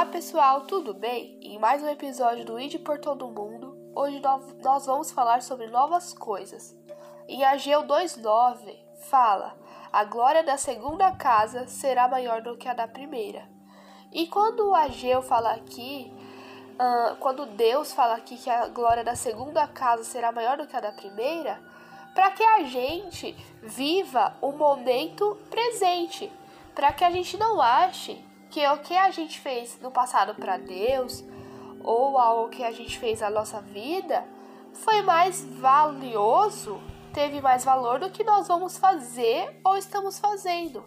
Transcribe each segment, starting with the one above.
Olá pessoal, tudo bem? Em mais um episódio do ID por Todo Mundo, hoje nós vamos falar sobre novas coisas. Em Ageu 2,9 fala: A glória da segunda casa será maior do que a da primeira. E quando Ageu fala aqui, uh, quando Deus fala aqui que a glória da segunda casa será maior do que a da primeira, para que a gente viva o momento presente, para que a gente não ache que o que a gente fez no passado para Deus ou algo que a gente fez na nossa vida foi mais valioso, teve mais valor do que nós vamos fazer ou estamos fazendo.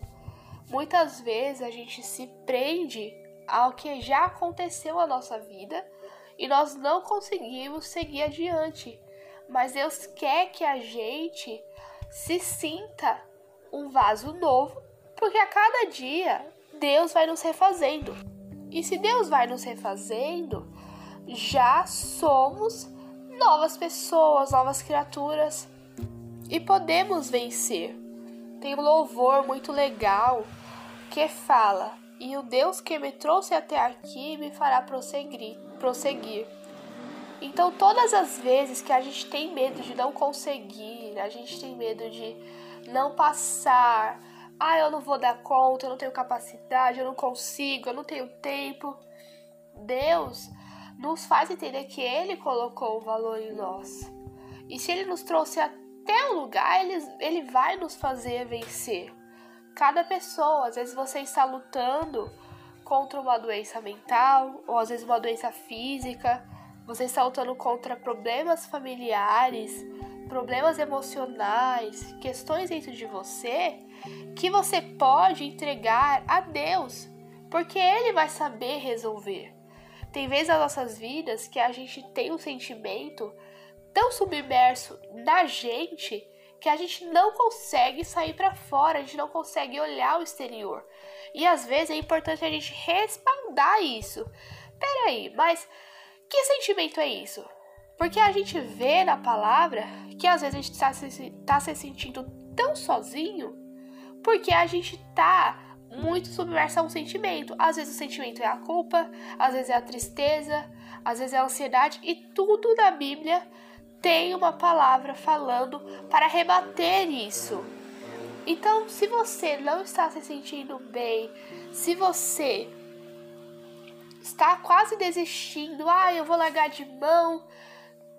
Muitas vezes a gente se prende ao que já aconteceu na nossa vida e nós não conseguimos seguir adiante. Mas Deus quer que a gente se sinta um vaso novo, porque a cada dia Deus vai nos refazendo. E se Deus vai nos refazendo, já somos novas pessoas, novas criaturas e podemos vencer. Tem um louvor muito legal que fala: "E o Deus que me trouxe até aqui me fará prosseguir". prosseguir. Então, todas as vezes que a gente tem medo de não conseguir, a gente tem medo de não passar, ah, eu não vou dar conta, eu não tenho capacidade, eu não consigo, eu não tenho tempo. Deus nos faz entender que Ele colocou o valor em nós. E se Ele nos trouxe até o lugar, Ele, ele vai nos fazer vencer. Cada pessoa, às vezes você está lutando contra uma doença mental, ou às vezes uma doença física, você está lutando contra problemas familiares, problemas emocionais, questões dentro de você que você pode entregar a Deus, porque Ele vai saber resolver. Tem vezes nas nossas vidas que a gente tem um sentimento tão submerso na gente que a gente não consegue sair para fora, a gente não consegue olhar o exterior. E às vezes é importante a gente respaldar isso. Peraí, mas que sentimento é isso? Porque a gente vê na palavra que às vezes a gente está se, tá se sentindo tão sozinho porque a gente tá muito submerso a um sentimento. Às vezes o sentimento é a culpa, às vezes é a tristeza, às vezes é a ansiedade e tudo na Bíblia tem uma palavra falando para rebater isso. Então, se você não está se sentindo bem, se você está quase desistindo, ah, eu vou largar de mão,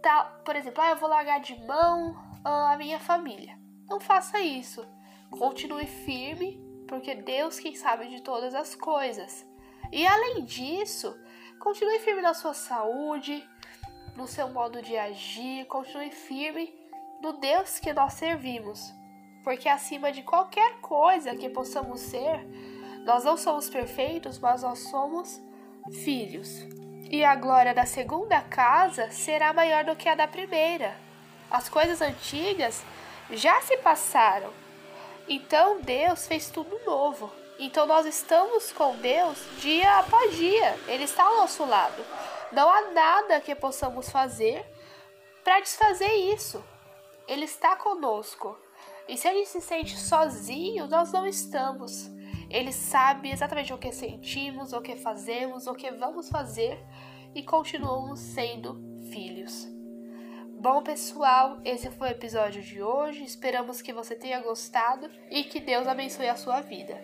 tá, por exemplo, ah, eu vou largar de mão ah, a minha família. Não faça isso. Continue firme, porque Deus quem sabe de todas as coisas. E além disso, continue firme na sua saúde, no seu modo de agir, continue firme no Deus que nós servimos. Porque acima de qualquer coisa que possamos ser, nós não somos perfeitos, mas nós somos filhos e a glória da segunda casa será maior do que a da primeira. As coisas antigas já se passaram. Então Deus fez tudo novo. Então nós estamos com Deus dia após dia. Ele está ao nosso lado. Não há nada que possamos fazer para desfazer isso. Ele está conosco. E se a gente se sente sozinho, nós não estamos. Ele sabe exatamente o que sentimos, o que fazemos, o que vamos fazer e continuamos sendo filhos. Bom, pessoal, esse foi o episódio de hoje. Esperamos que você tenha gostado e que Deus abençoe a sua vida.